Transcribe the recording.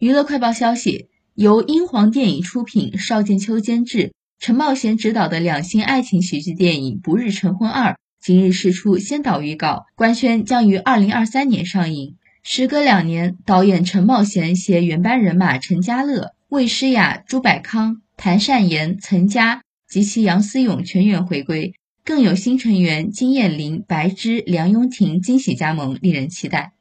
娱乐快报消息，由英皇电影出品、邵剑秋监制、陈茂贤执导的两性爱情喜剧电影《不日成婚二》今日释出先导预告，官宣将于二零二三年上映。时隔两年，导演陈茂贤携原班人马陈嘉乐、魏诗雅、朱柏康、谭善言、岑佳及其杨思勇全员回归，更有新成员金燕玲、白芝、梁咏婷惊喜加盟，令人期待。